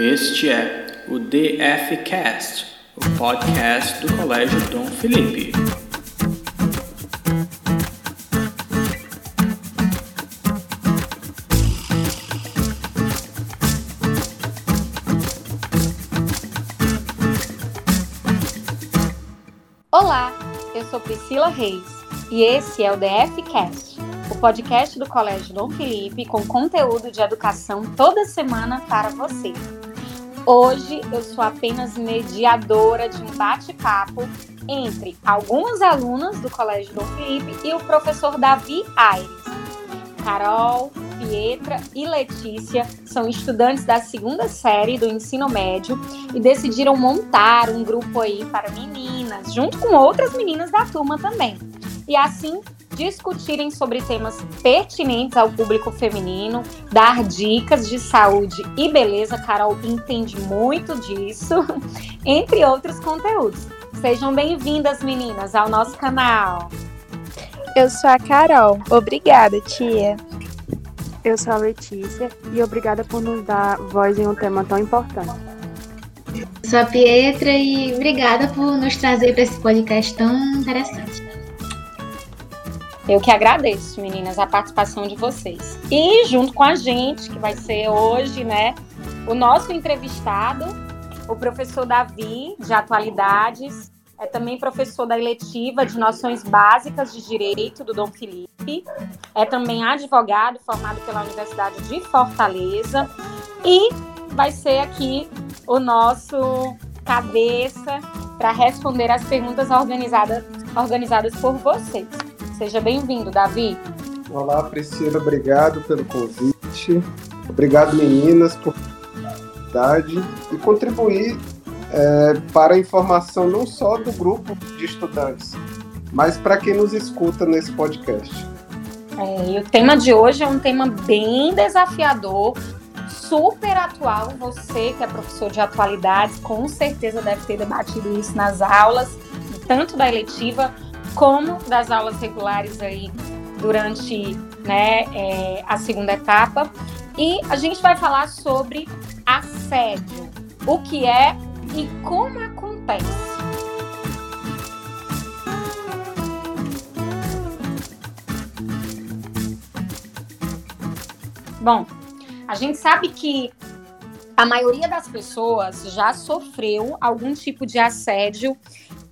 Este é o DFcast, o podcast do Colégio Dom Felipe. Olá, eu sou Priscila Reis e esse é o DFcast, o podcast do Colégio Dom Felipe com conteúdo de educação toda semana para você. Hoje eu sou apenas mediadora de um bate-papo entre algumas alunas do Colégio Dom Felipe e o professor Davi Aires. Carol, Pietra e Letícia são estudantes da segunda série do ensino médio e decidiram montar um grupo aí para meninas, junto com outras meninas da turma também. E assim discutirem sobre temas pertinentes ao público feminino, dar dicas de saúde e beleza. Carol entende muito disso, entre outros conteúdos. Sejam bem-vindas, meninas, ao nosso canal. Eu sou a Carol. Obrigada, tia. Eu sou a Letícia e obrigada por nos dar voz em um tema tão importante. Sou a Pietra e obrigada por nos trazer para esse podcast tão interessante. Eu que agradeço, meninas, a participação de vocês. E junto com a gente, que vai ser hoje, né, o nosso entrevistado, o professor Davi, de Atualidades, é também professor da eletiva de Noções Básicas de Direito do Dom Felipe, é também advogado formado pela Universidade de Fortaleza e vai ser aqui o nosso cabeça para responder as perguntas organizadas, organizadas por vocês. Seja bem-vindo, Davi. Olá, Priscila, obrigado pelo convite. Obrigado, meninas, por oportunidade e contribuir é, para a informação não só do grupo de estudantes, mas para quem nos escuta nesse podcast. É, e o tema de hoje é um tema bem desafiador, super atual. Você que é professor de atualidades, com certeza deve ter debatido isso nas aulas, tanto da eletiva como das aulas regulares aí durante né, é, a segunda etapa. E a gente vai falar sobre assédio, o que é e como acontece. Bom, a gente sabe que a maioria das pessoas já sofreu algum tipo de assédio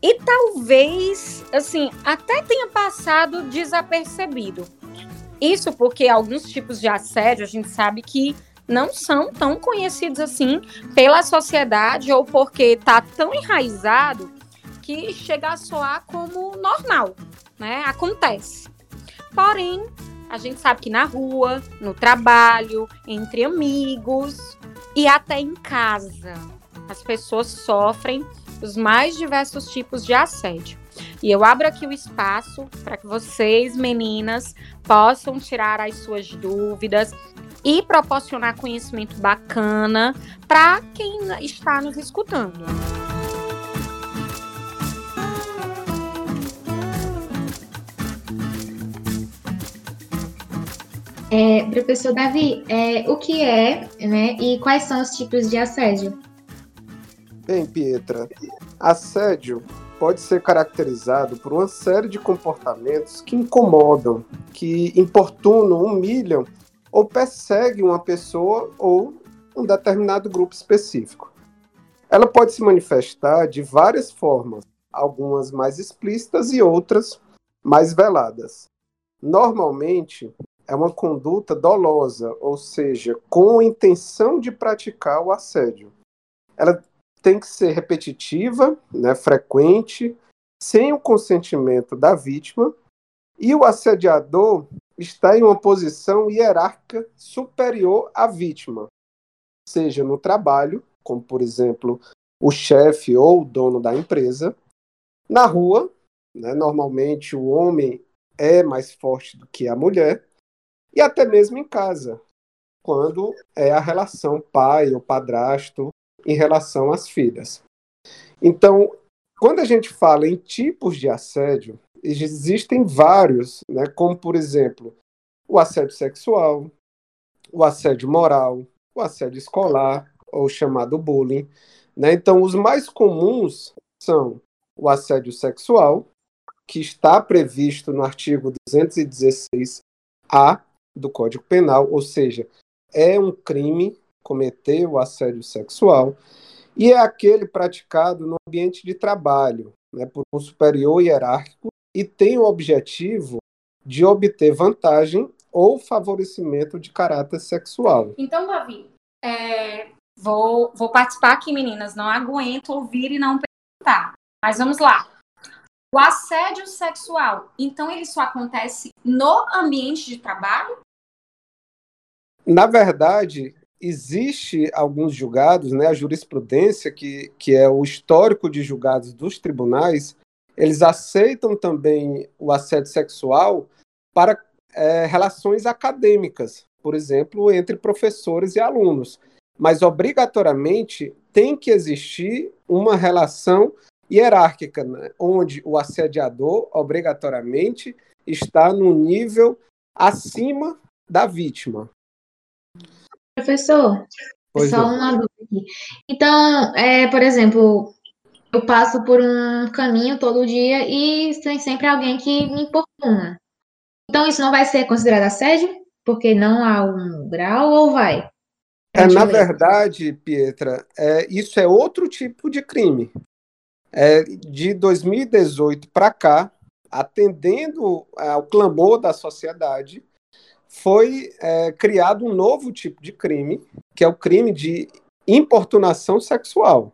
e talvez, assim, até tenha passado desapercebido. Isso porque alguns tipos de assédio a gente sabe que não são tão conhecidos assim pela sociedade ou porque está tão enraizado que chega a soar como normal, né? Acontece. Porém, a gente sabe que na rua, no trabalho, entre amigos e até em casa, as pessoas sofrem os mais diversos tipos de assédio. E eu abro aqui o espaço para que vocês, meninas, possam tirar as suas dúvidas e proporcionar conhecimento bacana para quem está nos escutando. É, professor Davi, é, o que é né, e quais são os tipos de assédio? Bem, Pietra, assédio pode ser caracterizado por uma série de comportamentos que incomodam, que importunam, humilham ou perseguem uma pessoa ou um determinado grupo específico. Ela pode se manifestar de várias formas, algumas mais explícitas e outras mais veladas. Normalmente, é uma conduta dolosa, ou seja, com intenção de praticar o assédio. Ela tem que ser repetitiva, né, frequente, sem o consentimento da vítima, e o assediador está em uma posição hierárquica superior à vítima, seja no trabalho, como por exemplo o chefe ou o dono da empresa, na rua, né, normalmente o homem é mais forte do que a mulher, e até mesmo em casa, quando é a relação pai ou padrasto em relação às filhas. Então, quando a gente fala em tipos de assédio, existem vários, né, como por exemplo, o assédio sexual, o assédio moral, o assédio escolar, ou chamado bullying. Né? Então, os mais comuns são o assédio sexual, que está previsto no artigo 216-A do Código Penal, ou seja, é um crime cometer o assédio sexual, e é aquele praticado no ambiente de trabalho, né, por um superior hierárquico, e tem o objetivo de obter vantagem ou favorecimento de caráter sexual. Então, Davi, é, vou, vou participar aqui, meninas. Não aguento ouvir e não perguntar. Mas vamos lá. O assédio sexual, então ele só acontece no ambiente de trabalho? Na verdade, existe alguns julgados, né, a jurisprudência, que, que é o histórico de julgados dos tribunais, eles aceitam também o assédio sexual para é, relações acadêmicas, por exemplo, entre professores e alunos. Mas obrigatoriamente tem que existir uma relação hierárquica, né, onde o assediador obrigatoriamente está no nível acima da vítima. Professor, pois só uma dúvida aqui. Então, é, por exemplo, eu passo por um caminho todo dia e tem sempre alguém que me importuna. Então, isso não vai ser considerado assédio? Porque não há um grau ou vai? É, na verdade, Pietra, é, isso é outro tipo de crime. É, de 2018 para cá, atendendo ao clamor da sociedade, foi é, criado um novo tipo de crime, que é o crime de importunação sexual,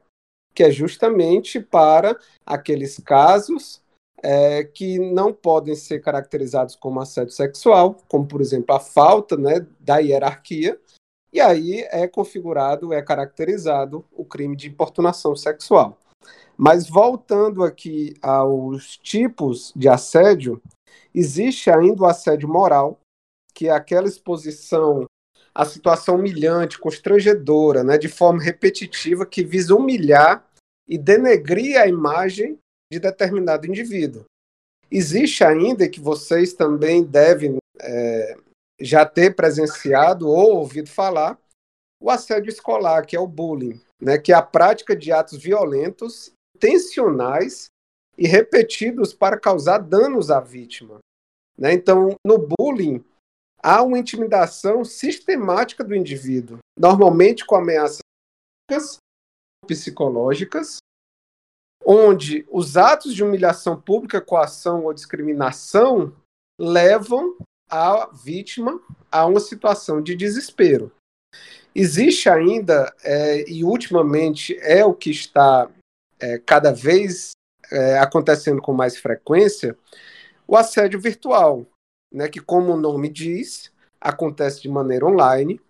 que é justamente para aqueles casos é, que não podem ser caracterizados como assédio sexual, como, por exemplo, a falta né, da hierarquia, e aí é configurado, é caracterizado o crime de importunação sexual. Mas voltando aqui aos tipos de assédio, existe ainda o assédio moral, que aquela exposição à situação humilhante, constrangedora, né, de forma repetitiva, que visa humilhar e denegrir a imagem de determinado indivíduo. Existe ainda que vocês também devem é, já ter presenciado ou ouvido falar o assédio escolar, que é o bullying, né, que é a prática de atos violentos, intencionais e repetidos para causar danos à vítima. Né? Então, no bullying, há uma intimidação sistemática do indivíduo, normalmente com ameaças psicológicas, onde os atos de humilhação pública, coação ou discriminação levam a vítima a uma situação de desespero. Existe ainda, é, e ultimamente é o que está é, cada vez é, acontecendo com mais frequência, o assédio virtual, né, que, como o nome diz, acontece de maneira online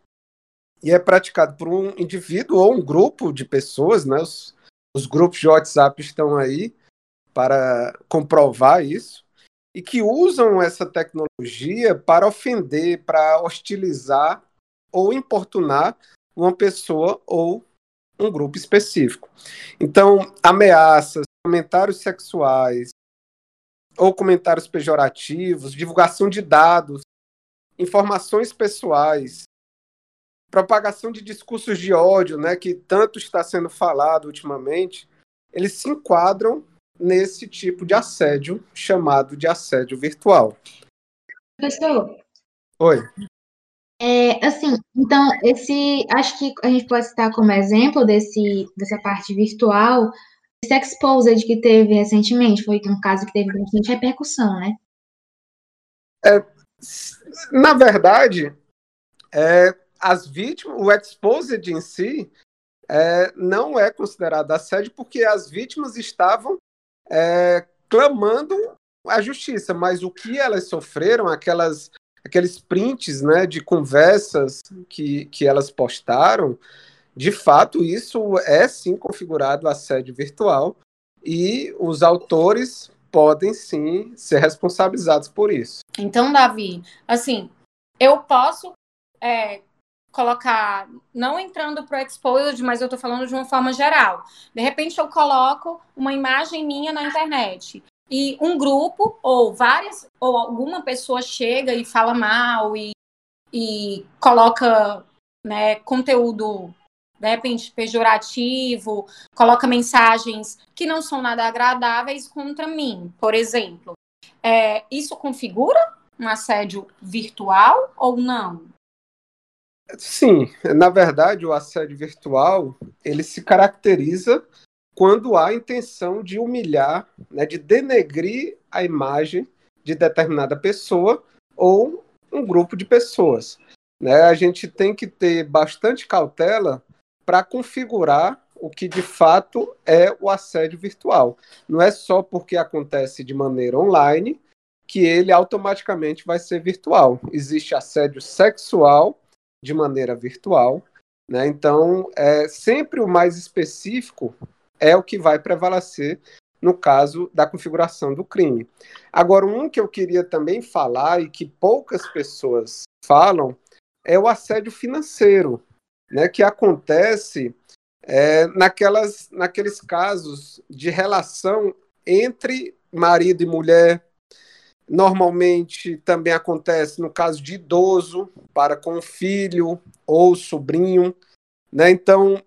e é praticado por um indivíduo ou um grupo de pessoas, né? Os, os grupos de WhatsApp estão aí para comprovar isso e que usam essa tecnologia para ofender, para hostilizar ou importunar uma pessoa ou um grupo específico. Então, ameaças, comentários sexuais, ou comentários pejorativos, divulgação de dados, informações pessoais, propagação de discursos de ódio, né, que tanto está sendo falado ultimamente, eles se enquadram nesse tipo de assédio chamado de assédio virtual. Professor. Oi. É, assim, então, esse, acho que a gente pode citar como exemplo desse, dessa parte virtual Exposed que teve recentemente foi um caso que teve bastante repercussão, né? É, na verdade, é, as vítimas, o Exposed em si é, não é considerado assédio porque as vítimas estavam é, clamando a justiça, mas o que elas sofreram, aquelas aqueles prints né, de conversas que, que elas postaram, de fato, isso é sim configurado assédio virtual e os autores podem sim ser responsabilizados por isso. Então, Davi, assim, eu posso é, colocar, não entrando para o exposed, mas eu estou falando de uma forma geral. De repente, eu coloco uma imagem minha na internet e um grupo ou várias ou alguma pessoa chega e fala mal e, e coloca né, conteúdo de repente pejorativo, coloca mensagens que não são nada agradáveis contra mim, por exemplo. É, isso configura um assédio virtual ou não? Sim, na verdade, o assédio virtual ele se caracteriza quando há intenção de humilhar, né, de denegrir a imagem de determinada pessoa ou um grupo de pessoas. Né? A gente tem que ter bastante cautela para configurar o que de fato é o assédio virtual. Não é só porque acontece de maneira online que ele automaticamente vai ser virtual. Existe assédio sexual de maneira virtual, né? Então, é sempre o mais específico é o que vai prevalecer no caso da configuração do crime. Agora, um que eu queria também falar e que poucas pessoas falam é o assédio financeiro, né, que acontece é, naquelas, naqueles casos de relação entre marido e mulher. Normalmente também acontece no caso de idoso para com filho ou sobrinho. Né? Então,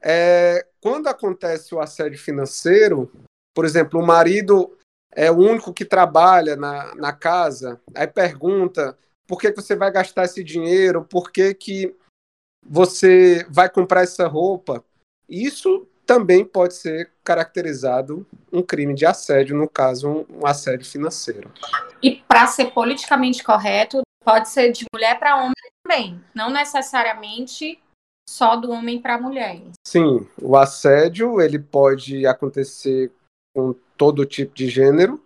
é, quando acontece o assédio financeiro, por exemplo, o marido é o único que trabalha na, na casa, aí pergunta por que, que você vai gastar esse dinheiro, por que, que você vai comprar essa roupa. Isso também pode ser caracterizado um crime de assédio, no caso, um, assédio financeiro. E para ser politicamente correto, pode ser de mulher para homem também, não necessariamente só do homem para mulher. Sim, o assédio ele pode acontecer com todo tipo de gênero.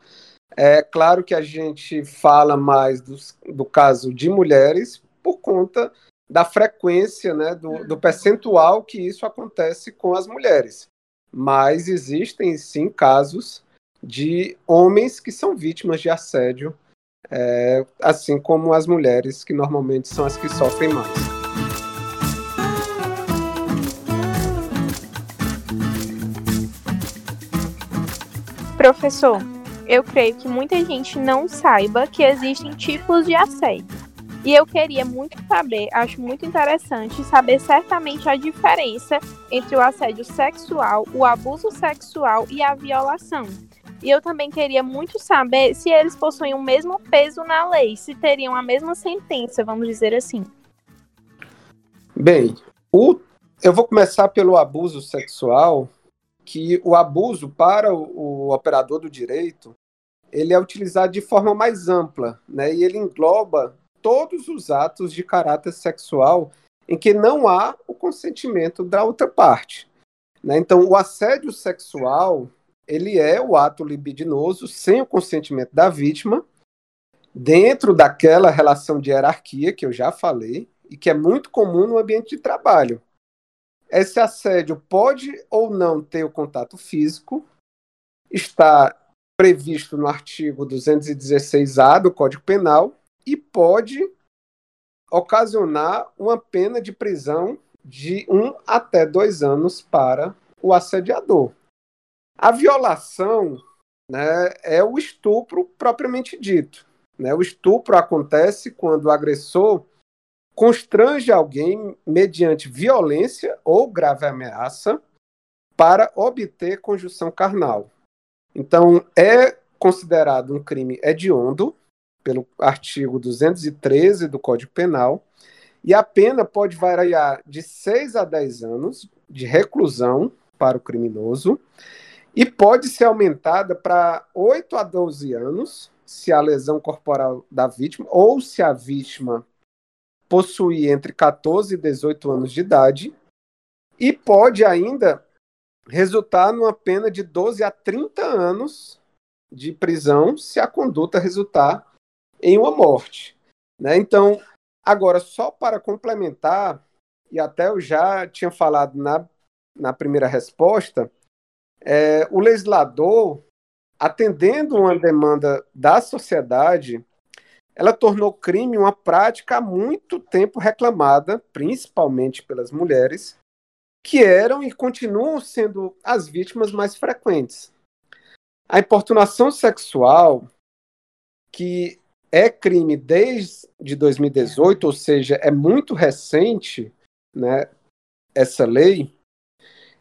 É claro que a gente fala mais do, do caso de mulheres por conta da frequência, né, do, do percentual que isso acontece com as mulheres. Mas existem sim casos de homens que são vítimas de assédio, é, assim como as mulheres, que normalmente são as que sofrem mais. Professor, eu creio que muita gente não saiba que existem tipos de assédio. E eu queria muito saber, acho muito interessante saber certamente a diferença entre o assédio sexual, o abuso sexual e a violação. E eu também queria muito saber se eles possuem o mesmo peso na lei, se teriam a mesma sentença, vamos dizer assim. Bem, o... eu vou começar pelo abuso sexual, que o abuso para o, o operador do direito ele é utilizado de forma mais ampla, né? E ele engloba todos os atos de caráter sexual em que não há o consentimento da outra parte. Né? Então, o assédio sexual ele é o ato libidinoso sem o consentimento da vítima, dentro daquela relação de hierarquia que eu já falei e que é muito comum no ambiente de trabalho. Esse assédio pode ou não ter o contato físico, está previsto no artigo 216-A do Código Penal e pode ocasionar uma pena de prisão de um até dois anos para o assediador. A violação né, é o estupro propriamente dito. Né? O estupro acontece quando o agressor constrange alguém mediante violência ou grave ameaça para obter conjunção carnal. Então, é considerado um crime hediondo pelo artigo 213 do Código Penal, e a pena pode variar de 6 a 10 anos de reclusão para o criminoso e pode ser aumentada para 8 a 12 anos se a lesão corporal da vítima ou se a vítima possuir entre 14 e 18 anos de idade e pode ainda resultar numa pena de 12 a 30 anos de prisão se a conduta resultar em uma morte. Né? Então, agora, só para complementar, e até eu já tinha falado na, na primeira resposta, é, o legislador, atendendo uma demanda da sociedade, ela tornou crime uma prática há muito tempo reclamada, principalmente pelas mulheres, que eram e continuam sendo as vítimas mais frequentes. A importunação sexual, que é crime desde 2018, ou seja, é muito recente, né? essa lei,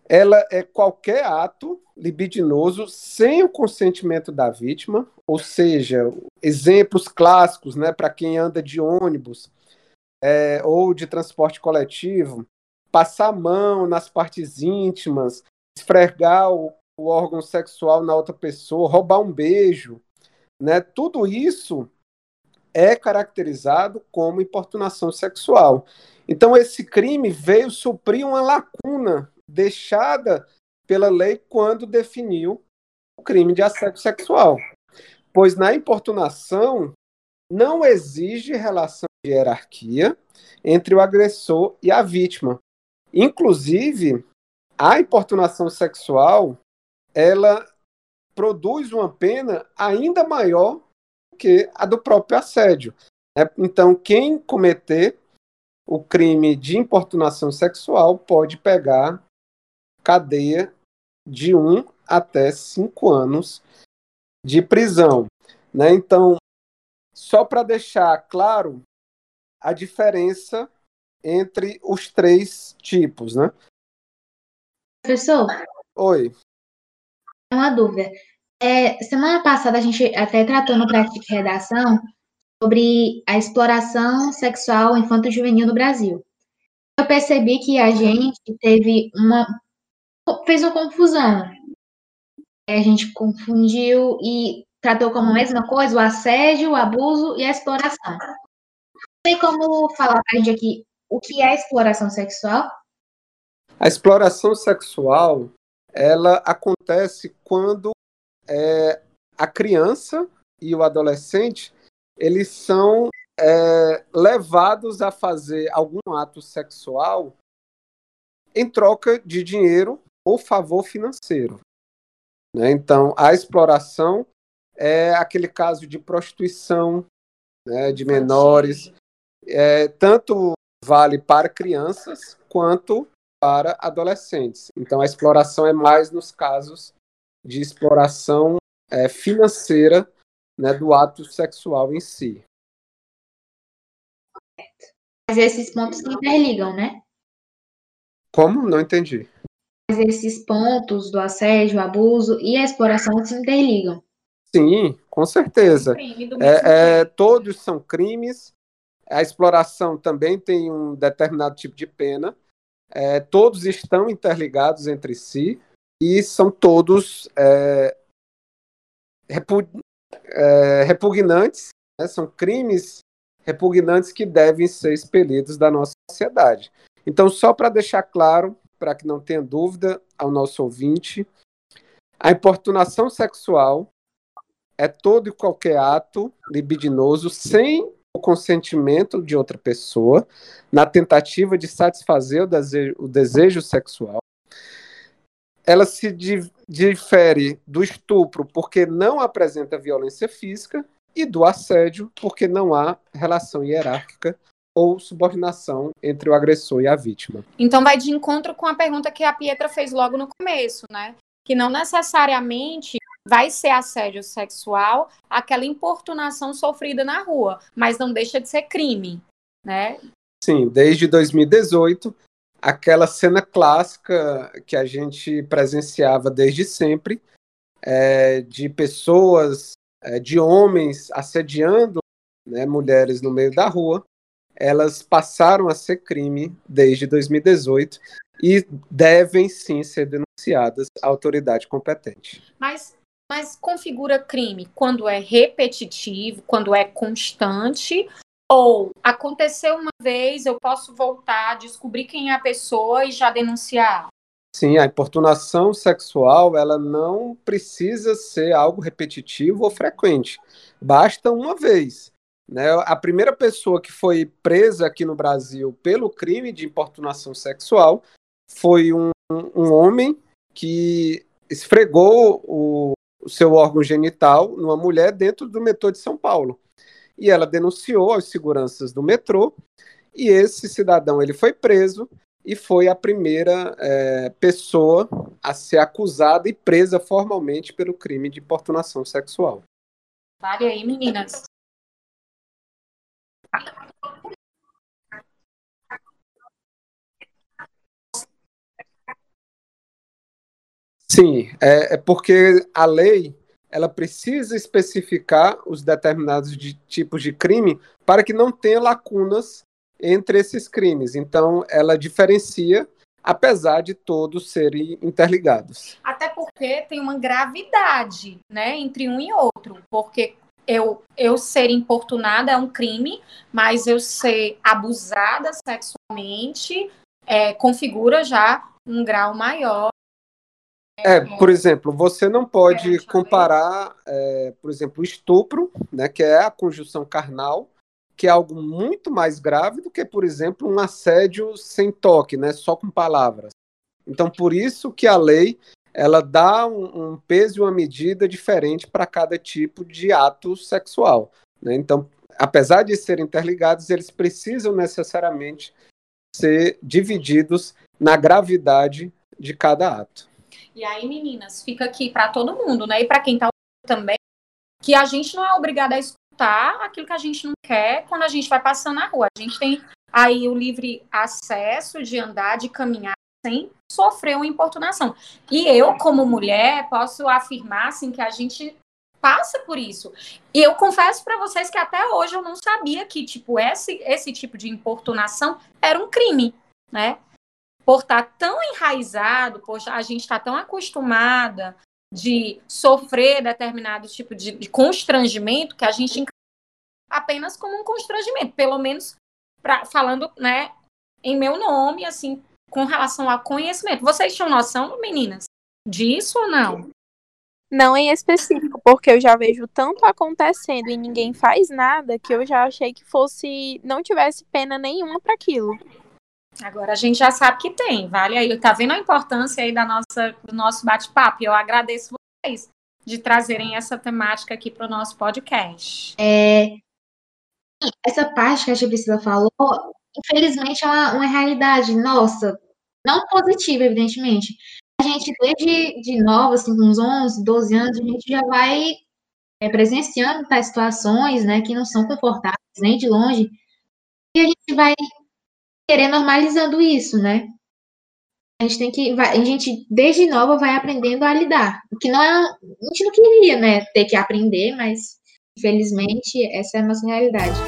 ela é qualquer ato libidinoso sem o consentimento da vítima, ou seja, exemplos clássicos, né, para quem anda de ônibus é, ou de transporte coletivo, passar a mão nas partes íntimas, esfregar o, o órgão sexual na outra pessoa, roubar um beijo, né, tudo isso é caracterizado como importunação sexual. Então, esse crime veio suprir uma lacuna deixada pela lei quando definiu o crime de assédio sexual. Pois na importunação não exige relação de hierarquia entre o agressor e a vítima. Inclusive, a importunação sexual, ela produz uma pena ainda maior que a do próprio assédio. Né? Então, quem cometer o crime de importunação sexual pode pegar cadeia de um até cinco anos de prisão. Né? Então, só para deixar claro a diferença entre os três tipos, né? Professor? Oi. Uma dúvida. É, semana passada a gente até tratou no prática de redação sobre a exploração sexual infanto-juvenil no Brasil. Eu percebi que a gente teve uma fez uma confusão. A gente confundiu e tratou como a mesma coisa o assédio, o abuso e a exploração. Tem como falar para a gente aqui o que é exploração sexual? A exploração sexual ela acontece quando é, a criança e o adolescente eles são é, levados a fazer algum ato sexual em troca de dinheiro ou favor financeiro. Né? Então, a exploração é aquele caso de prostituição né, de menores, é, tanto vale para crianças quanto para adolescentes. Então, a exploração é mais nos casos de exploração é, financeira né, do ato sexual em si. Mas esses pontos se interligam, né? Como? Não entendi. Mas esses pontos do assédio, abuso e a exploração se interligam. Sim, com certeza. É, é, todos são crimes. A exploração também tem um determinado tipo de pena. É, todos estão interligados entre si e são todos é, é, repugnantes, né? são crimes repugnantes que devem ser expelidos da nossa sociedade. Então, só para deixar claro, para que não tenha dúvida ao nosso ouvinte, a importunação sexual é todo e qualquer ato libidinoso sem o consentimento de outra pessoa, na tentativa de satisfazer o desejo, o desejo sexual, ela se difere do estupro porque não apresenta violência física e do assédio porque não há relação hierárquica ou subordinação entre o agressor e a vítima. Então vai de encontro com a pergunta que a Pietra fez logo no começo, né? Que não necessariamente vai ser assédio sexual aquela importunação sofrida na rua, mas não deixa de ser crime, né? Sim, desde 2018 aquela cena clássica que a gente presenciava desde sempre, é, de pessoas, é, de homens assediando né, mulheres no meio da rua, elas passaram a ser crime desde 2018 e devem sim ser denunciadas à autoridade competente. Mas, mas configura crime quando é repetitivo, quando é constante, ou aconteceu uma vez, eu posso voltar, descobrir quem é a pessoa e já denunciar? Sim, a importunação sexual, ela não precisa ser algo repetitivo ou frequente. Basta uma vez. Né? A primeira pessoa que foi presa aqui no Brasil pelo crime de importunação sexual foi um, um homem que esfregou o, o seu órgão genital numa mulher dentro do metrô de São Paulo e ela denunciou aos seguranças do metrô e esse cidadão ele foi preso e foi a primeira é, pessoa a ser acusada e presa formalmente pelo crime de importunação sexual. Vale aí, meninas. Sim, é, é porque a lei ela precisa especificar os determinados de, tipos de crime para que não tenha lacunas entre esses crimes. Então, ela diferencia, apesar de todos serem interligados. Até porque tem uma gravidade, né, entre um e outro, porque eu, eu ser importunada é um crime, mas eu ser abusada sexualmente é, configura já um grau maior é, por exemplo, você não pode comparar, é, por exemplo, o estupro, né, que é a conjunção carnal, que é algo muito mais grave do que, por exemplo, um assédio sem toque, né, só com palavras. Então, por isso que a lei ela dá um, um peso e uma medida diferente para cada tipo de ato sexual. Né? Então, apesar de serem interligados, eles precisam necessariamente ser divididos na gravidade de cada ato. E aí, meninas, fica aqui para todo mundo, né? E para quem ouvindo também, que a gente não é obrigada a escutar aquilo que a gente não quer quando a gente vai passando na rua. A gente tem aí o livre acesso de andar, de caminhar sem sofrer uma importunação. E eu, como mulher, posso afirmar assim que a gente passa por isso. E eu confesso para vocês que até hoje eu não sabia que tipo esse esse tipo de importunação era um crime, né? Por estar tá tão enraizado, poxa, a gente está tão acostumada de sofrer determinado tipo de, de constrangimento que a gente apenas como um constrangimento, pelo menos pra, falando, né, em meu nome, assim, com relação ao conhecimento. Vocês tinham noção, meninas, disso ou não? Não em específico, porque eu já vejo tanto acontecendo e ninguém faz nada que eu já achei que fosse não tivesse pena nenhuma para aquilo. Agora a gente já sabe que tem, vale aí. Tá vendo a importância aí da nossa, do nosso bate-papo? Eu agradeço vocês de trazerem essa temática aqui para o nosso podcast. É, essa parte que a Priscila falou, infelizmente é uma, uma, realidade nossa, não positiva, evidentemente. A gente, desde de nova, assim, uns 11, 12 anos, a gente já vai é, presenciando tais situações, né, que não são confortáveis, nem de longe, e a gente vai querer normalizando isso, né? A gente tem que, a gente desde nova vai aprendendo a lidar, o que não é, a gente não queria, né, ter que aprender, mas infelizmente essa é a nossa realidade.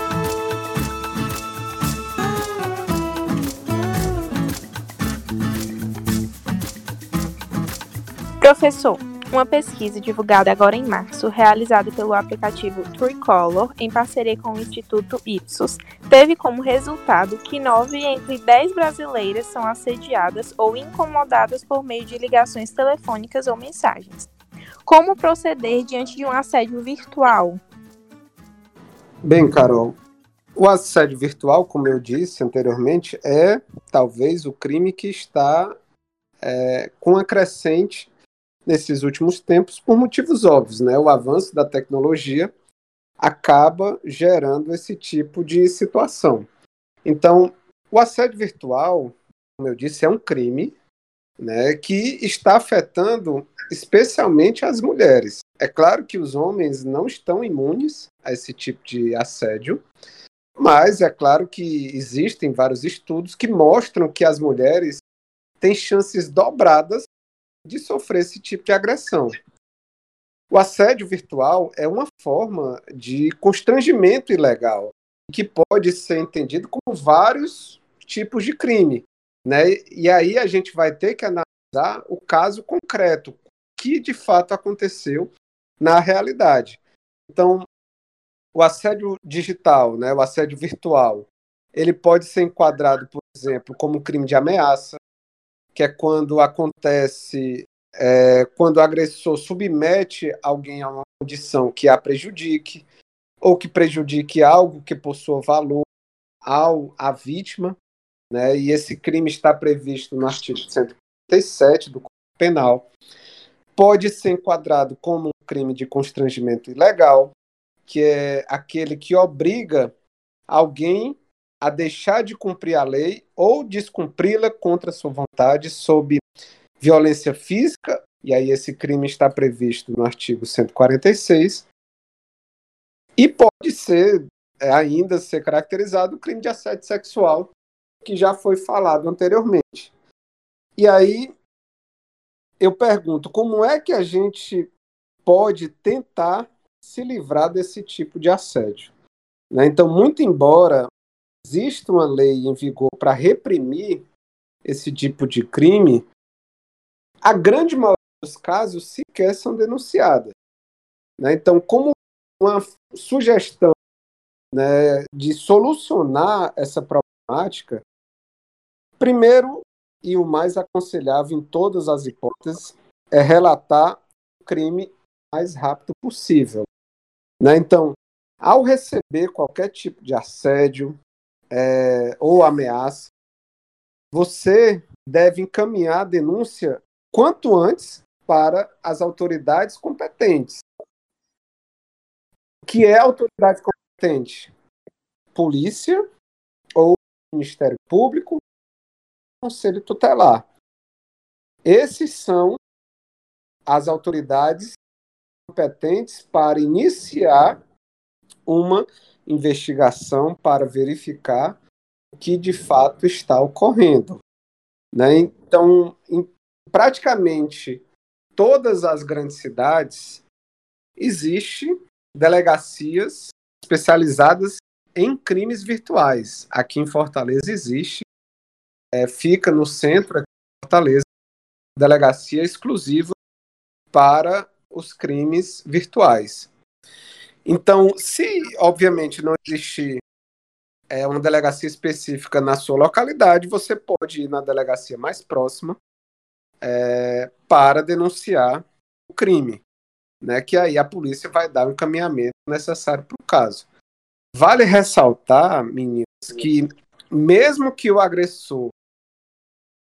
Professor, uma pesquisa divulgada agora em março, realizada pelo aplicativo Tricolor, em parceria com o Instituto Ipsos, teve como resultado que 9 entre 10 brasileiras são assediadas ou incomodadas por meio de ligações telefônicas ou mensagens. Como proceder diante de um assédio virtual? Bem, Carol, o assédio virtual, como eu disse anteriormente, é talvez o crime que está é, com a crescente nesses últimos tempos por motivos óbvios, né? O avanço da tecnologia acaba gerando esse tipo de situação. Então, o assédio virtual, como eu disse, é um crime, né, que está afetando especialmente as mulheres. É claro que os homens não estão imunes a esse tipo de assédio, mas é claro que existem vários estudos que mostram que as mulheres têm chances dobradas de sofrer esse tipo de agressão. O assédio virtual é uma forma de constrangimento ilegal que pode ser entendido como vários tipos de crime, né? E aí a gente vai ter que analisar o caso concreto que de fato aconteceu na realidade. Então, o assédio digital, né, o assédio virtual, ele pode ser enquadrado, por exemplo, como crime de ameaça, que é quando acontece, é, quando o agressor submete alguém a uma condição que a prejudique, ou que prejudique algo que possua valor ao à vítima, né? E esse crime está previsto no artigo 137 do Código Penal. Pode ser enquadrado como um crime de constrangimento ilegal, que é aquele que obriga alguém a deixar de cumprir a lei ou descumpri-la contra sua vontade sob violência física, e aí esse crime está previsto no artigo 146, e pode ser é, ainda ser caracterizado o crime de assédio sexual, que já foi falado anteriormente. E aí eu pergunto, como é que a gente pode tentar se livrar desse tipo de assédio? Né? Então, muito embora exista uma lei em vigor para reprimir esse tipo de crime, a grande maioria dos casos sequer são denunciadas. Né? Então, como uma sugestão né, de solucionar essa problemática, primeiro e o mais aconselhável em todas as hipóteses é relatar o crime o mais rápido possível. Né? Então, ao receber qualquer tipo de assédio é, ou ameaça, você deve encaminhar a denúncia quanto antes para as autoridades competentes. O que é autoridade competente? Polícia ou Ministério Público, Conselho Tutelar. Esses são as autoridades competentes para iniciar uma investigação para verificar o que de fato está ocorrendo. Né? Então, em praticamente todas as grandes cidades, existe delegacias especializadas em crimes virtuais. Aqui em Fortaleza existe, é, fica no centro de Fortaleza, delegacia exclusiva para os crimes virtuais. Então, se obviamente não existir é, uma delegacia específica na sua localidade, você pode ir na delegacia mais próxima é, para denunciar o crime, né? Que aí a polícia vai dar o encaminhamento necessário para o caso. Vale ressaltar, meninas, que mesmo que o agressor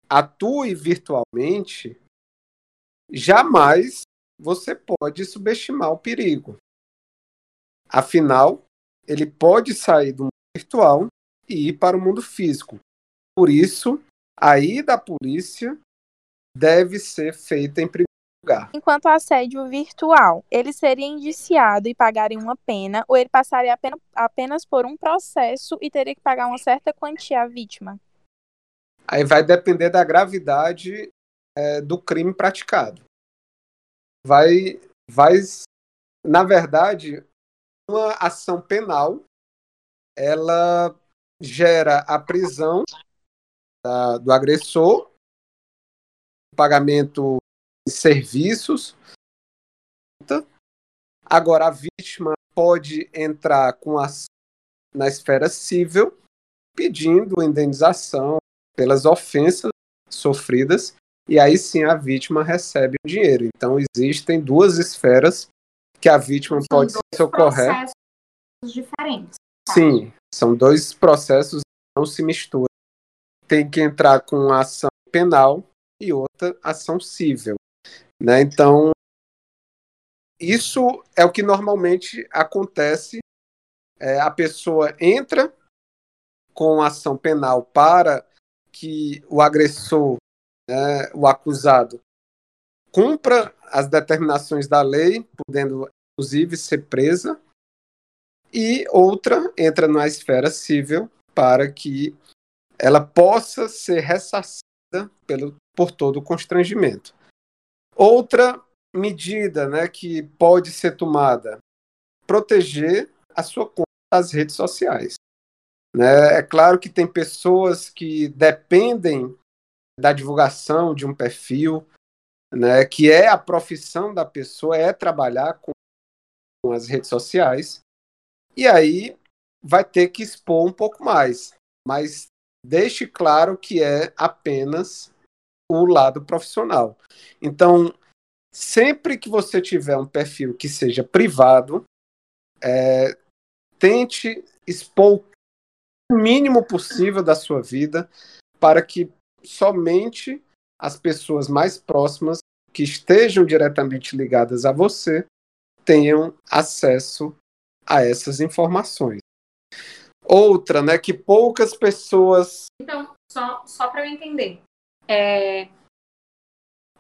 atue virtualmente, jamais você pode subestimar o perigo. Afinal, ele pode sair do mundo virtual e ir para o mundo físico. Por isso, a ida da polícia deve ser feita em primeiro lugar. Enquanto assédio virtual, ele seria indiciado e pagaria uma pena, ou ele passaria apenas, apenas por um processo e teria que pagar uma certa quantia à vítima? Aí vai depender da gravidade é, do crime praticado. Vai, vai, na verdade, uma ação penal, ela gera a prisão da, do agressor, pagamento de serviços. Agora, a vítima pode entrar com a, na esfera civil pedindo indenização pelas ofensas sofridas e aí sim a vítima recebe o dinheiro. Então existem duas esferas que a vítima são pode socorrer. Processos diferentes. Tá? Sim, são dois processos não se misturam. Tem que entrar com ação penal e outra ação civil, né? Então isso é o que normalmente acontece. É, a pessoa entra com ação penal para que o agressor, né, o acusado, cumpra as determinações da lei, podendo inclusive ser presa, e outra entra na esfera civil para que ela possa ser ressarcida pelo, por todo o constrangimento. Outra medida né, que pode ser tomada, proteger a sua conta das redes sociais. Né? É claro que tem pessoas que dependem da divulgação de um perfil, né, que é a profissão da pessoa, é trabalhar com, com as redes sociais, e aí vai ter que expor um pouco mais, mas deixe claro que é apenas o lado profissional. Então, sempre que você tiver um perfil que seja privado, é, tente expor o mínimo possível da sua vida para que somente as pessoas mais próximas que estejam diretamente ligadas a você tenham acesso a essas informações. Outra, né, que poucas pessoas. Então, só, só para eu entender. É...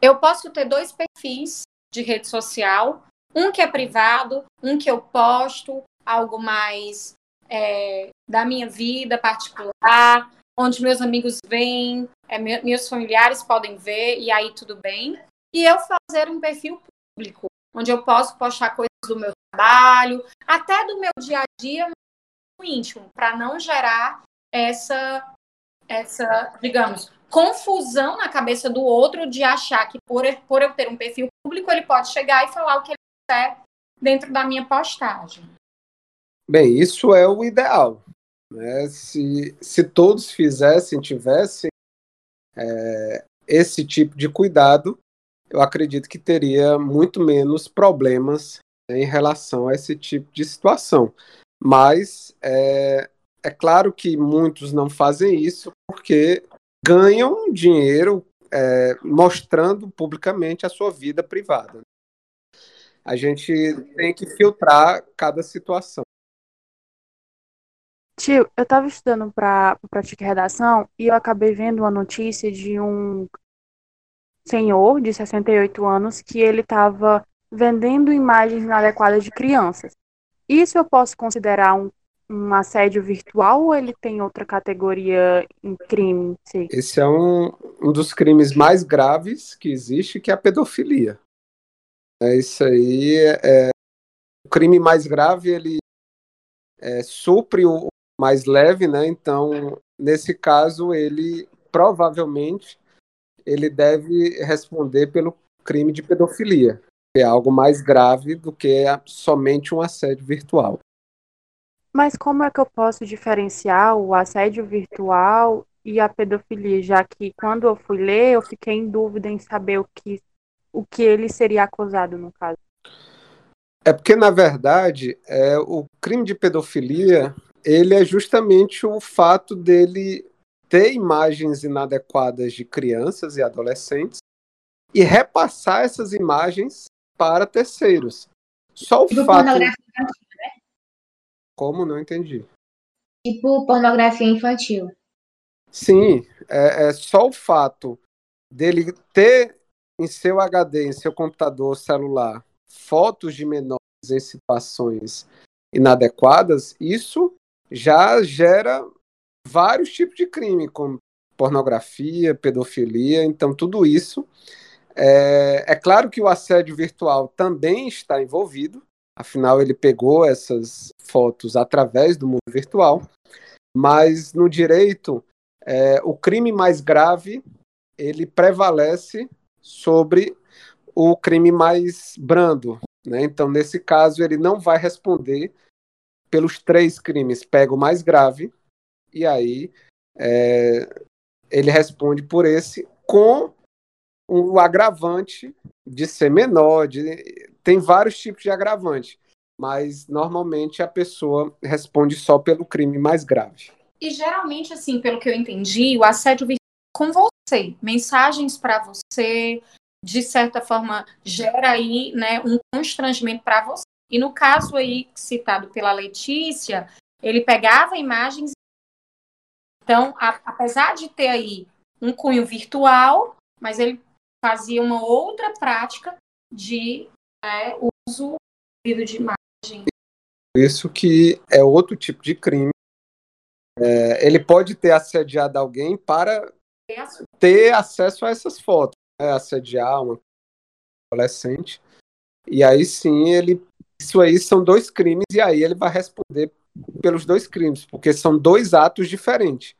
Eu posso ter dois perfis de rede social, um que é privado, um que eu posto algo mais é, da minha vida particular, onde meus amigos veem, é, meus familiares podem ver, e aí tudo bem. e eu fazer um perfil público, onde eu posso postar coisas do meu trabalho, até do meu dia a dia íntimo, para não gerar essa, essa, digamos, confusão na cabeça do outro de achar que por, por eu ter um perfil público, ele pode chegar e falar o que ele quiser dentro da minha postagem. Bem, isso é o ideal. Né? Se, se todos fizessem, tivessem é, esse tipo de cuidado, eu acredito que teria muito menos problemas em relação a esse tipo de situação. Mas é, é claro que muitos não fazem isso porque ganham dinheiro é, mostrando publicamente a sua vida privada. A gente tem que filtrar cada situação. Tio, eu estava estudando para prática redação e eu acabei vendo uma notícia de um senhor de 68 anos que ele estava vendendo imagens inadequadas de crianças. Isso eu posso considerar um, um assédio virtual ou ele tem outra categoria em crime? Sim. Esse é um, um dos crimes mais graves que existe, que é a pedofilia. É isso aí. É, o crime mais grave ele é, supre o mais leve, né? Então, nesse caso, ele provavelmente ele deve responder pelo crime de pedofilia, que é algo mais grave do que somente um assédio virtual. Mas como é que eu posso diferenciar o assédio virtual e a pedofilia, já que quando eu fui ler, eu fiquei em dúvida em saber o que, o que ele seria acusado no caso? É porque, na verdade, é, o crime de pedofilia ele é justamente o fato dele ter imagens inadequadas de crianças e adolescentes e repassar essas imagens para terceiros. Só o tipo fato. Pornografia infantil, né? Como? Não entendi. Tipo pornografia infantil. Sim, é, é só o fato dele ter em seu HD, em seu computador celular, fotos de menores em situações inadequadas, isso já gera vários tipos de crime, como pornografia, pedofilia, então tudo isso. É, é claro que o assédio virtual também está envolvido, afinal ele pegou essas fotos através do mundo virtual, mas no direito é, o crime mais grave ele prevalece sobre o crime mais brando, né? Então nesse caso ele não vai responder pelos três crimes, pega o mais grave e aí é, ele responde por esse com o agravante de ser menor, de, tem vários tipos de agravante, mas normalmente a pessoa responde só pelo crime mais grave. E geralmente, assim, pelo que eu entendi, o assédio com você, mensagens para você, de certa forma gera aí, né, um constrangimento para você. E no caso aí citado pela Letícia, ele pegava imagens. Então, a, apesar de ter aí um cunho virtual, mas ele fazia uma outra prática de né, uso de imagem. Isso que é outro tipo de crime. É, ele pode ter assediado alguém para ter acesso a essas fotos, né, assediar uma adolescente. E aí sim ele isso aí são dois crimes e aí ele vai responder pelos dois crimes, porque são dois atos diferentes.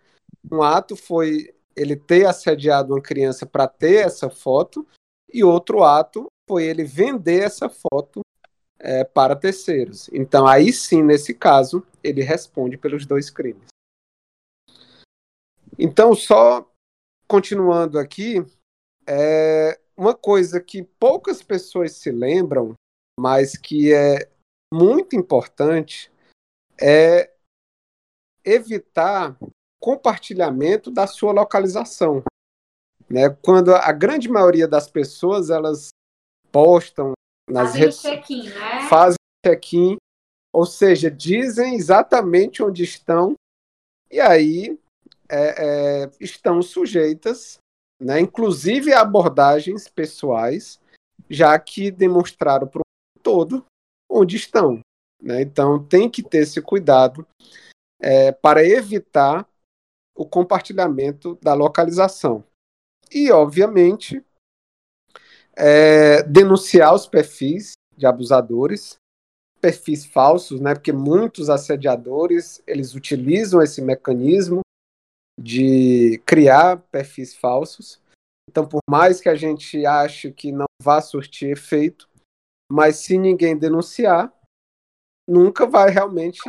Um ato foi ele ter assediado uma criança para ter essa foto e outro ato foi ele vender essa foto é, para terceiros. Então aí sim, nesse caso, ele responde pelos dois crimes. Então só continuando aqui, é uma coisa que poucas pessoas se lembram mas que é muito importante é evitar compartilhamento da sua localização. Né? Quando a grande maioria das pessoas elas postam nas fazem redes check-in, né? fazem check-in, ou seja, dizem exatamente onde estão e aí é, é, estão sujeitas, né, inclusive a abordagens pessoais, já que demonstraram para todo onde estão. Né? Então, tem que ter esse cuidado é, para evitar o compartilhamento da localização. E, obviamente, é, denunciar os perfis de abusadores, perfis falsos, né? Porque muitos assediadores eles utilizam esse mecanismo de criar perfis falsos. Então, por mais que a gente ache que não vá surtir efeito, mas se ninguém denunciar, nunca vai realmente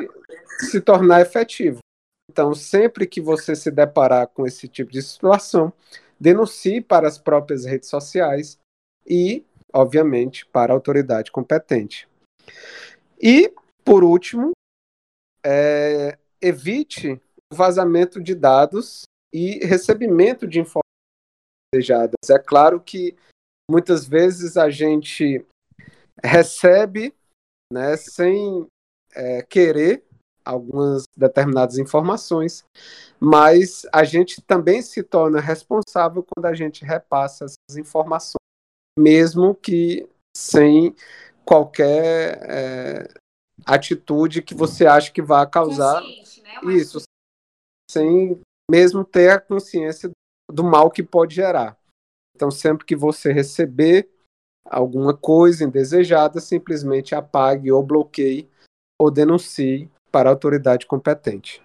se tornar efetivo. Então, sempre que você se deparar com esse tipo de situação, denuncie para as próprias redes sociais e, obviamente, para a autoridade competente. E, por último, é, evite o vazamento de dados e recebimento de informações desejadas. É claro que muitas vezes a gente recebe né, sem é, querer algumas determinadas informações, mas a gente também se torna responsável quando a gente repassa essas informações, mesmo que sem qualquer é, atitude que você acha que vai causar né? isso, sem mesmo ter a consciência do mal que pode gerar. Então, sempre que você receber alguma coisa indesejada, simplesmente apague ou bloqueie ou denuncie para a autoridade competente.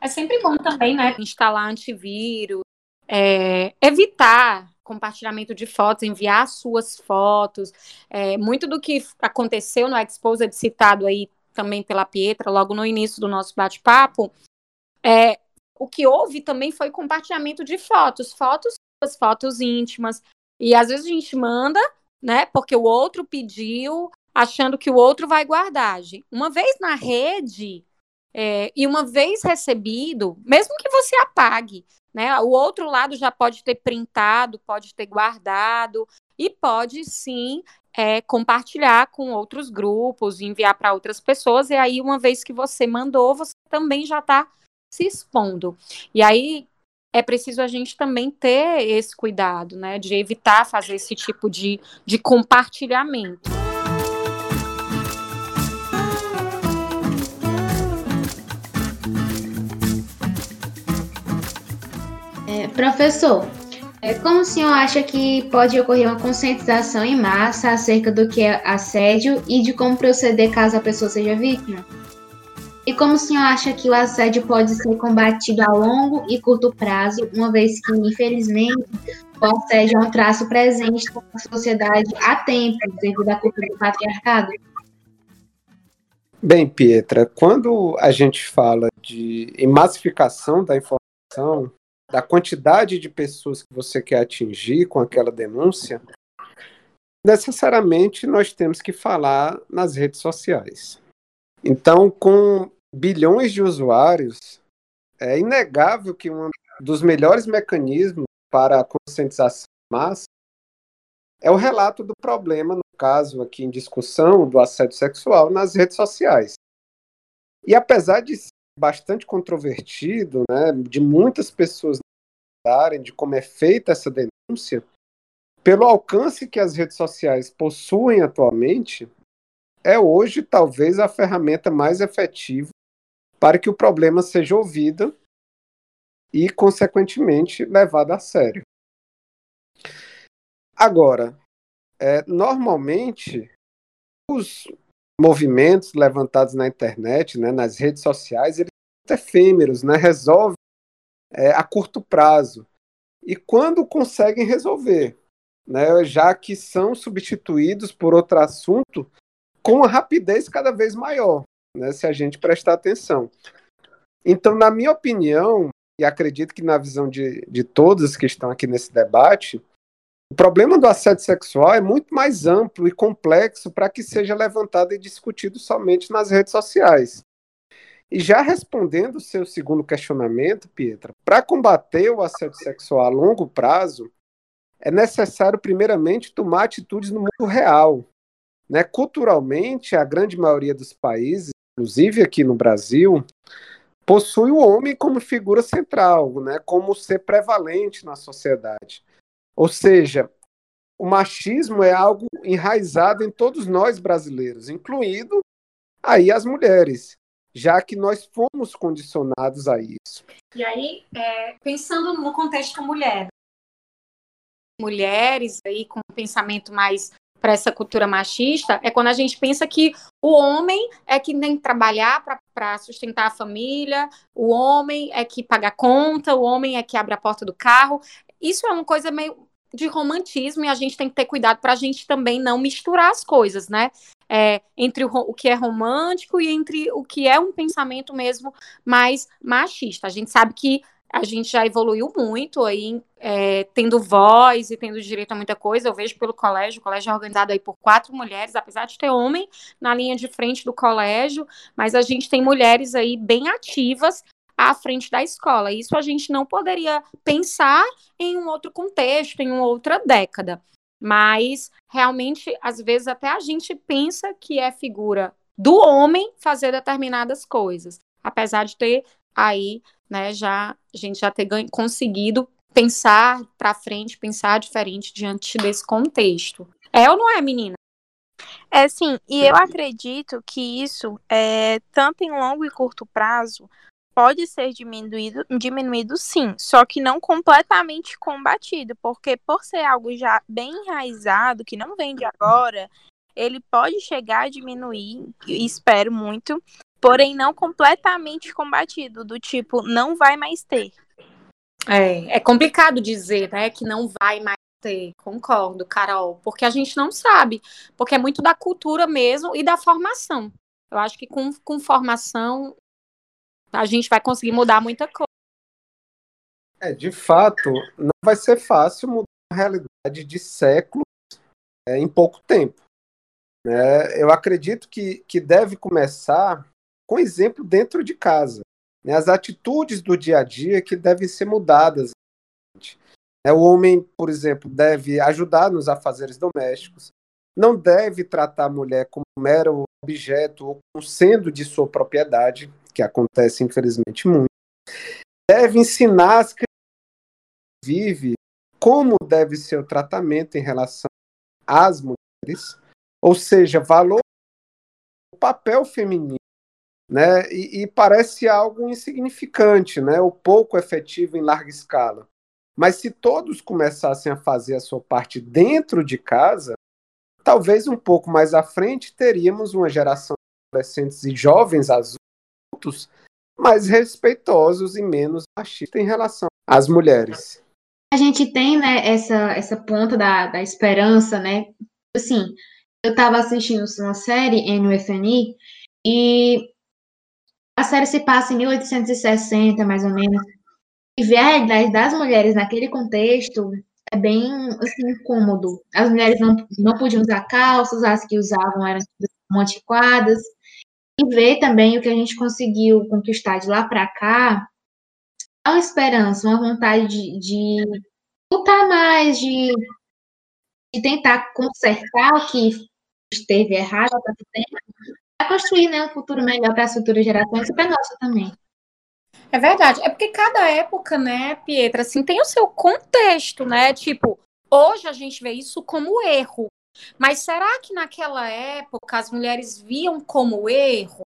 É sempre bom também, né, instalar antivírus, é, evitar compartilhamento de fotos, enviar suas fotos. É, muito do que aconteceu no Exposed, citado aí também pela Pietra, logo no início do nosso bate-papo, é, o que houve também foi compartilhamento de fotos, fotos, fotos íntimas. E às vezes a gente manda, né, porque o outro pediu, achando que o outro vai guardar. Uma vez na rede é, e uma vez recebido, mesmo que você apague, né, o outro lado já pode ter printado, pode ter guardado e pode sim é, compartilhar com outros grupos, enviar para outras pessoas. E aí, uma vez que você mandou, você também já está se expondo. E aí é preciso a gente também ter esse cuidado, né, de evitar fazer esse tipo de, de compartilhamento. É, professor, é, como o senhor acha que pode ocorrer uma conscientização em massa acerca do que é assédio e de como proceder caso a pessoa seja vítima? E como o senhor acha que o assédio pode ser combatido a longo e curto prazo, uma vez que, infelizmente, o assédio é um traço presente na sociedade há tempo, devido à cultura do patriarcado? Bem, Pietra, quando a gente fala de emassificação da informação, da quantidade de pessoas que você quer atingir com aquela denúncia, necessariamente nós temos que falar nas redes sociais. Então, com bilhões de usuários, é inegável que um dos melhores mecanismos para a conscientização massa é o relato do problema, no caso aqui em discussão, do assédio sexual nas redes sociais. E apesar de ser bastante controvertido, né, de muitas pessoas de como é feita essa denúncia, pelo alcance que as redes sociais possuem atualmente, é hoje talvez a ferramenta mais efetiva para que o problema seja ouvido e, consequentemente, levado a sério. Agora, é, normalmente, os movimentos levantados na internet, né, nas redes sociais, eles são efêmeros, né, resolvem é, a curto prazo. E quando conseguem resolver, né, já que são substituídos por outro assunto com uma rapidez cada vez maior, né, se a gente prestar atenção. Então, na minha opinião, e acredito que na visão de, de todos que estão aqui nesse debate, o problema do assédio sexual é muito mais amplo e complexo para que seja levantado e discutido somente nas redes sociais. E já respondendo o seu segundo questionamento, Pietra, para combater o assédio sexual a longo prazo, é necessário, primeiramente, tomar atitudes no mundo real. Né? Culturalmente, a grande maioria dos países, inclusive aqui no Brasil, possui o homem como figura central, né? como ser prevalente na sociedade. Ou seja, o machismo é algo enraizado em todos nós brasileiros, incluindo aí as mulheres já que nós fomos condicionados a isso. E aí, é, pensando no contexto mulher, mulheres aí com um pensamento mais para essa cultura machista é quando a gente pensa que o homem é que tem que trabalhar para sustentar a família, o homem é que paga a conta, o homem é que abre a porta do carro. Isso é uma coisa meio de romantismo e a gente tem que ter cuidado para a gente também não misturar as coisas, né? É, entre o, o, que é romântico e entre o que é um pensamento mesmo mais machista. A gente sabe que a gente já evoluiu muito aí, é, tendo voz e tendo direito a muita coisa. Eu vejo pelo colégio, o colégio é organizado aí por quatro mulheres, apesar de ter homem na linha de frente do colégio, mas a gente tem mulheres aí bem ativas à frente da escola. Isso a gente não poderia pensar em um outro contexto, em uma outra década. Mas realmente, às vezes, até a gente pensa que é figura do homem fazer determinadas coisas, apesar de ter aí né, já a gente já ter ganho, conseguido pensar para frente, pensar diferente diante desse contexto. É ou não é, menina? É sim, e eu acredito que isso, é, tanto em longo e curto prazo, pode ser diminuído, diminuído sim, só que não completamente combatido, porque por ser algo já bem enraizado, que não vem de agora, ele pode chegar a diminuir, espero muito, porém não completamente combatido, do tipo, não vai mais ter. É, é complicado dizer, né, que não vai mais ter, concordo, Carol, porque a gente não sabe, porque é muito da cultura mesmo e da formação. Eu acho que com, com formação a gente vai conseguir mudar muita coisa. É, de fato, não vai ser fácil mudar a realidade de séculos é, em pouco tempo. Né? Eu acredito que, que deve começar com exemplo dentro de casa. Né? As atitudes do dia a dia que devem ser mudadas. Né? O homem, por exemplo, deve ajudar nos afazeres domésticos, não deve tratar a mulher como mero objeto ou como sendo de sua propriedade, que acontece infelizmente muito. Deve ensinar as crianças que vive como deve ser o tratamento em relação às mulheres, ou seja, valor o papel feminino né? E, e, parece algo insignificante, né? Ou pouco efetivo em larga escala. Mas se todos começassem a fazer a sua parte dentro de casa, talvez um pouco mais à frente teríamos uma geração de adolescentes e jovens adultos mais respeitosos e menos machistas em relação às mulheres. A gente tem, né, essa, essa ponta da, da esperança, né? Assim, eu estava assistindo uma série no FNI e a série se passa em 1860, mais ou menos. E ver a realidade das mulheres naquele contexto é bem assim, incômodo. As mulheres não, não podiam usar calças, as que usavam eram antiquadas. E ver também o que a gente conseguiu conquistar de lá para cá, uma esperança, uma vontade de, de lutar mais, de, de tentar consertar o que esteve errado há tanto tempo, construir né, um futuro melhor para as futuras gerações e para a nossa também. É verdade. É porque cada época, né, Pietra, assim, tem o seu contexto, né? Tipo, hoje a gente vê isso como erro. Mas será que naquela época as mulheres viam como erro?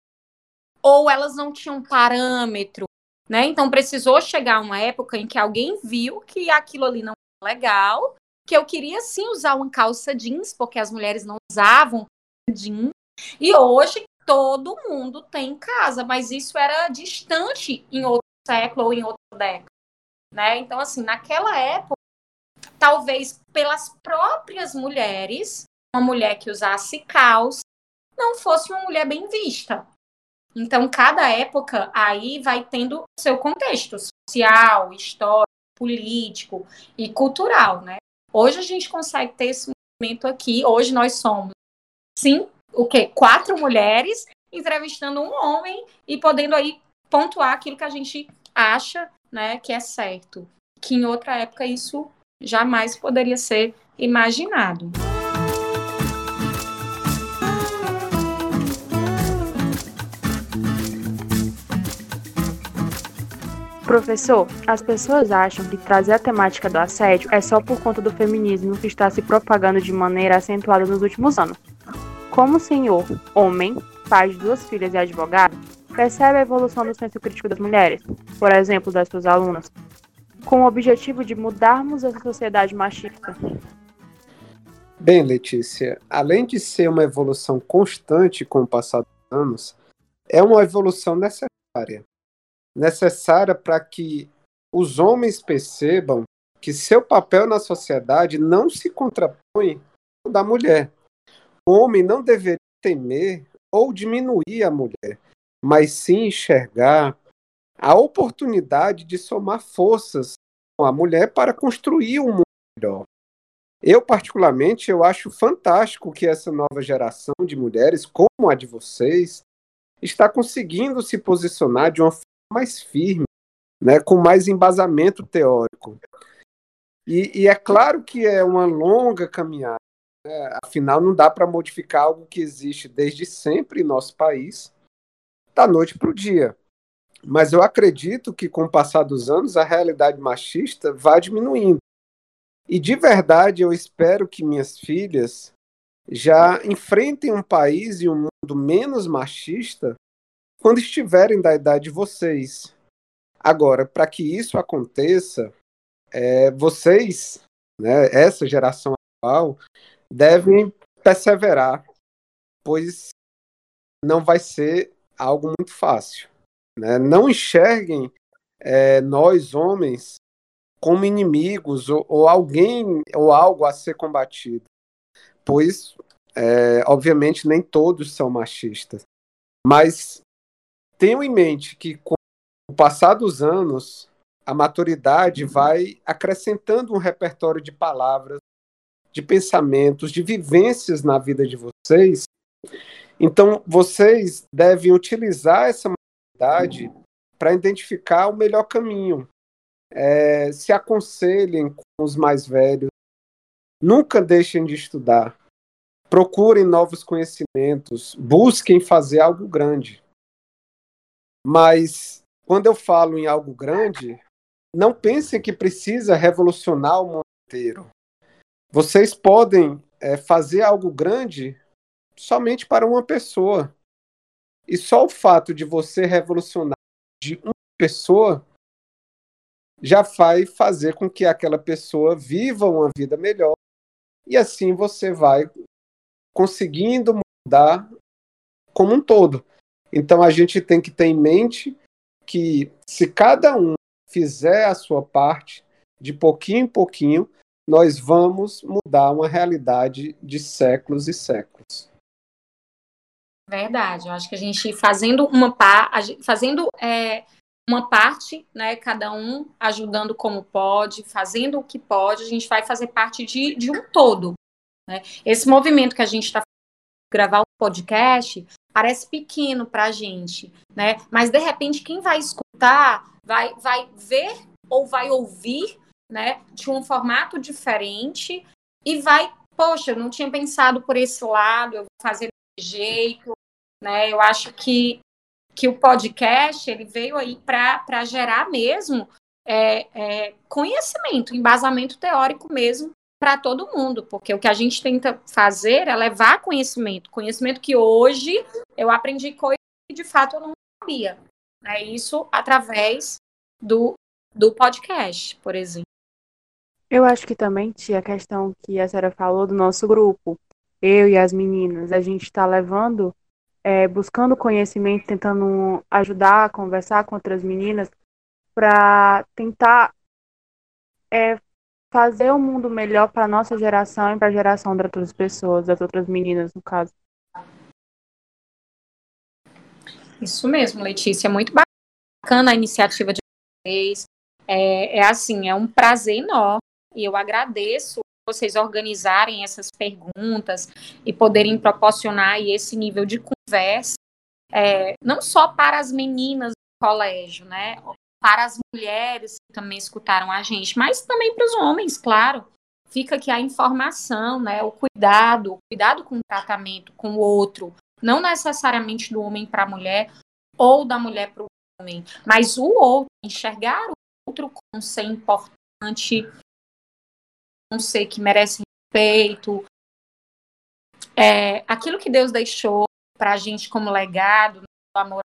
Ou elas não tinham parâmetro, né? Então precisou chegar uma época em que alguém viu que aquilo ali não era legal, que eu queria sim usar uma calça jeans, porque as mulheres não usavam jeans, e hoje todo mundo tem casa, mas isso era distante em outro século ou em outra década, né? Então assim, naquela época, talvez pelas próprias mulheres, uma mulher que usasse calça não fosse uma mulher bem vista. Então, cada época aí vai tendo seu contexto social, histórico, político e cultural, né? Hoje a gente consegue ter esse movimento aqui. Hoje nós somos sim o quê? Quatro mulheres entrevistando um homem e podendo aí pontuar aquilo que a gente acha, né, que é certo. Que em outra época isso jamais poderia ser imaginado. Professor, as pessoas acham que trazer a temática do assédio é só por conta do feminismo que está se propagando de maneira acentuada nos últimos anos. Como o senhor, homem, pai de duas filhas e advogado, percebe a evolução do senso crítico das mulheres, por exemplo, das suas alunas? com o objetivo de mudarmos essa sociedade machista? Bem, Letícia, além de ser uma evolução constante com o passar dos anos, é uma evolução necessária. Necessária para que os homens percebam que seu papel na sociedade não se contrapõe ao da mulher. Homem não deveria temer ou diminuir a mulher, mas sim enxergar a oportunidade de somar forças com a mulher para construir um mundo melhor. Eu, particularmente, eu acho fantástico que essa nova geração de mulheres, como a de vocês, está conseguindo se posicionar de uma forma mais firme, né, com mais embasamento teórico. E, e é claro que é uma longa caminhada, né? afinal, não dá para modificar algo que existe desde sempre em nosso país, da noite para o dia. Mas eu acredito que, com o passar dos anos, a realidade machista vai diminuindo. E de verdade eu espero que minhas filhas já enfrentem um país e um mundo menos machista quando estiverem da idade de vocês. Agora, para que isso aconteça, é, vocês, né, essa geração atual, devem perseverar, pois não vai ser algo muito fácil. Né? Não enxerguem é, nós, homens, como inimigos ou, ou, alguém ou algo a ser combatido, pois, é, obviamente, nem todos são machistas. Mas tenham em mente que, com o passar dos anos, a maturidade vai acrescentando um repertório de palavras, de pensamentos, de vivências na vida de vocês. Então, vocês devem utilizar essa maturidade para identificar o melhor caminho, é, se aconselhem com os mais velhos, nunca deixem de estudar, procurem novos conhecimentos, busquem fazer algo grande. Mas quando eu falo em algo grande, não pensem que precisa revolucionar o mundo inteiro. Vocês podem é, fazer algo grande somente para uma pessoa. E só o fato de você revolucionar de uma pessoa já vai fazer com que aquela pessoa viva uma vida melhor e assim você vai conseguindo mudar como um todo. Então a gente tem que ter em mente que se cada um fizer a sua parte, de pouquinho em pouquinho, nós vamos mudar uma realidade de séculos e séculos. Verdade, eu acho que a gente fazendo uma fazendo é, uma parte, né, cada um ajudando como pode, fazendo o que pode, a gente vai fazer parte de, de um todo. Né? Esse movimento que a gente está gravar um podcast parece pequeno para a gente, né? Mas de repente quem vai escutar vai, vai ver ou vai ouvir, né, de um formato diferente e vai, poxa, eu não tinha pensado por esse lado, eu vou fazer desse jeito, né? Eu acho que que o podcast ele veio aí para gerar mesmo é, é, conhecimento, embasamento teórico mesmo para todo mundo, porque o que a gente tenta fazer é levar conhecimento, conhecimento que hoje eu aprendi coisas que de fato eu não sabia. É isso através do, do podcast, por exemplo. Eu acho que também tinha a questão que a Sara falou do nosso grupo. Eu e as meninas, a gente está levando é, buscando conhecimento, tentando ajudar, conversar com outras meninas, para tentar é, fazer o um mundo melhor para nossa geração e para a geração das outras pessoas, das outras meninas, no caso. Isso mesmo, Letícia. Muito bacana a iniciativa de vocês. É, é assim, é um prazer enorme e eu agradeço vocês organizarem essas perguntas e poderem proporcionar esse nível de conversa, é, não só para as meninas do colégio, né, para as mulheres que também escutaram a gente, mas também para os homens, claro. Fica aqui a informação, né, o cuidado, o cuidado com o tratamento com o outro, não necessariamente do homem para a mulher ou da mulher para o homem, mas o outro, enxergar o outro como ser importante, um ser que merece respeito. É, aquilo que Deus deixou para a gente como legado, o amor,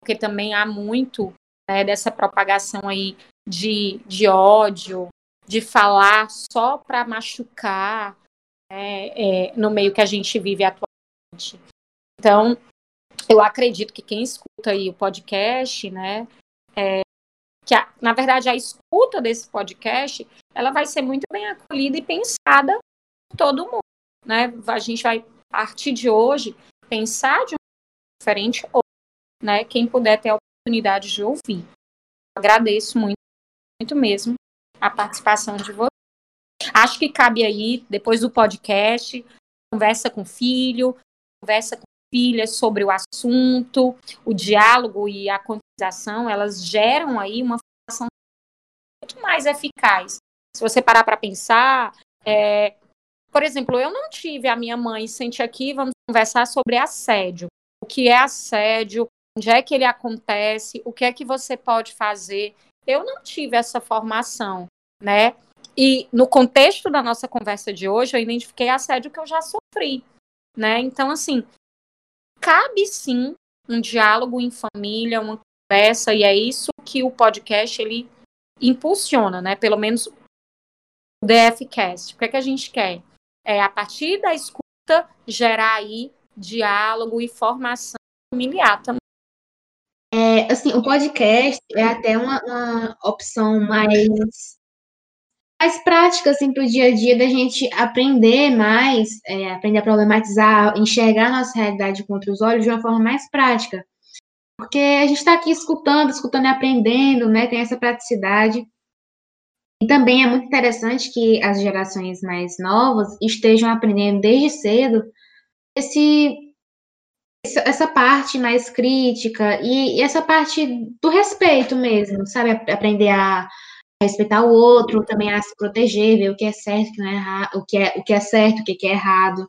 porque também há muito né, dessa propagação aí de, de ódio, de falar só para machucar é, é, no meio que a gente vive atualmente. Então, eu acredito que quem escuta aí o podcast, né, é, que a, na verdade a escuta desse podcast, ela vai ser muito bem acolhida e pensada por todo mundo, né? A gente vai a partir de hoje pensar de um diferente ou, né, quem puder ter a oportunidade de ouvir. Agradeço muito, muito mesmo a participação de vocês. Acho que cabe aí, depois do podcast, conversa com o filho, conversa com filha sobre o assunto, o diálogo e a conscientização, elas geram aí uma formação muito mais eficaz. Se você parar para pensar, é, por exemplo, eu não tive a minha mãe, sente aqui, vamos conversar sobre assédio. O que é assédio? Onde é que ele acontece? O que é que você pode fazer? Eu não tive essa formação, né? E no contexto da nossa conversa de hoje, eu identifiquei assédio que eu já sofri, né? Então, assim, cabe sim um diálogo em família, uma conversa, e é isso que o podcast ele impulsiona, né? Pelo menos DFcast. O que é que a gente quer? É a partir da escuta gerar aí diálogo e formação familiar também. É, assim, o podcast é até uma, uma opção mais mais prática assim para o dia a dia da gente aprender mais, é, aprender a problematizar, enxergar a nossa realidade com outros olhos de uma forma mais prática. Porque a gente está aqui escutando, escutando e aprendendo, né? Tem essa praticidade. E também é muito interessante que as gerações mais novas estejam aprendendo desde cedo esse, essa parte mais crítica e, e essa parte do respeito mesmo, sabe? Aprender a respeitar o outro, também a se proteger, ver o que é certo, o que, não é errado, o que é, o que é certo, o que é errado.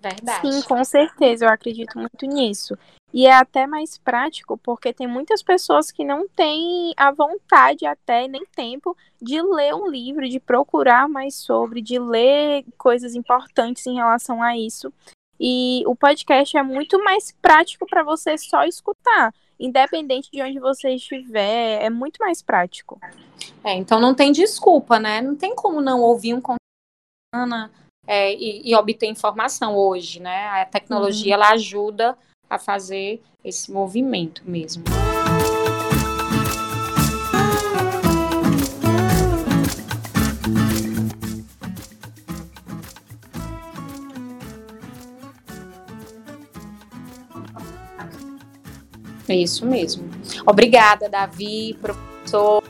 Verdade. Sim, com certeza, eu acredito muito nisso. E é até mais prático, porque tem muitas pessoas que não têm a vontade até nem tempo de ler um livro, de procurar mais sobre, de ler coisas importantes em relação a isso. E o podcast é muito mais prático para você só escutar independente de onde você estiver, é muito mais prático. É, então não tem desculpa, né? Não tem como não ouvir um conteúdo é, e, e, obter informação hoje, né? A tecnologia uhum. ela ajuda a fazer esse movimento mesmo. É isso mesmo. Obrigada, Davi, professor,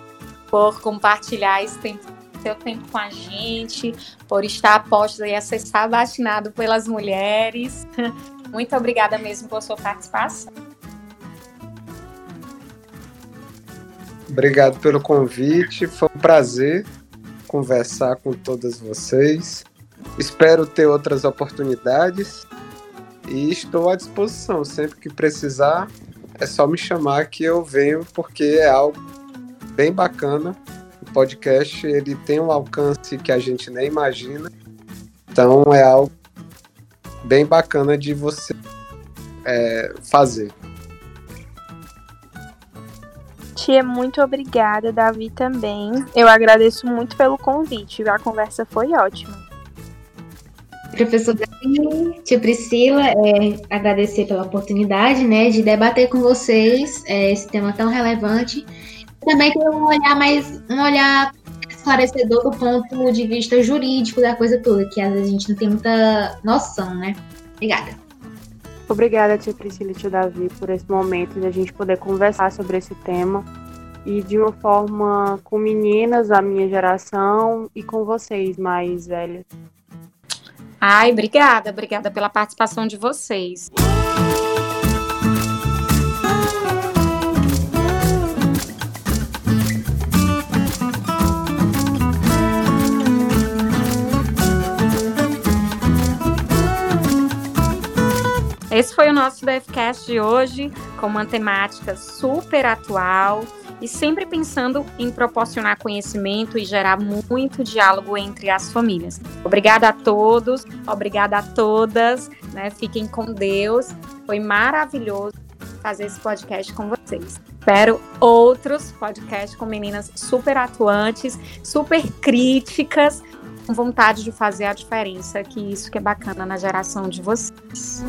por compartilhar esse tempo, seu tempo com a gente, por estar aposto e a ser sabatinado pelas mulheres. Muito obrigada mesmo por sua participação. Obrigado pelo convite, foi um prazer conversar com todas vocês. Espero ter outras oportunidades e estou à disposição sempre que precisar é só me chamar que eu venho, porque é algo bem bacana. Podcast ele tem um alcance que a gente nem imagina. Então é algo bem bacana de você é, fazer. Tia, muito obrigada, Davi também. Eu agradeço muito pelo convite. A conversa foi ótima. Professor Davi, tia Priscila, é, agradecer pela oportunidade né, de debater com vocês é, esse tema tão relevante. Também ter um olhar mais, um olhar esclarecedor do ponto de vista jurídico da coisa toda, que às vezes a gente não tem muita noção, né? Obrigada. Obrigada, tia Priscila e tio Davi, por esse momento de a gente poder conversar sobre esse tema e de uma forma com meninas da minha geração e com vocês mais velhas. Ai, obrigada, obrigada pela participação de vocês. Esse foi o nosso DFcast de hoje, com uma temática super atual e sempre pensando em proporcionar conhecimento e gerar muito diálogo entre as famílias. Obrigada a todos, obrigada a todas, né? Fiquem com Deus. Foi maravilhoso fazer esse podcast com vocês. espero outros podcasts com meninas super atuantes, super críticas, com vontade de fazer a diferença, que isso que é bacana na geração de vocês.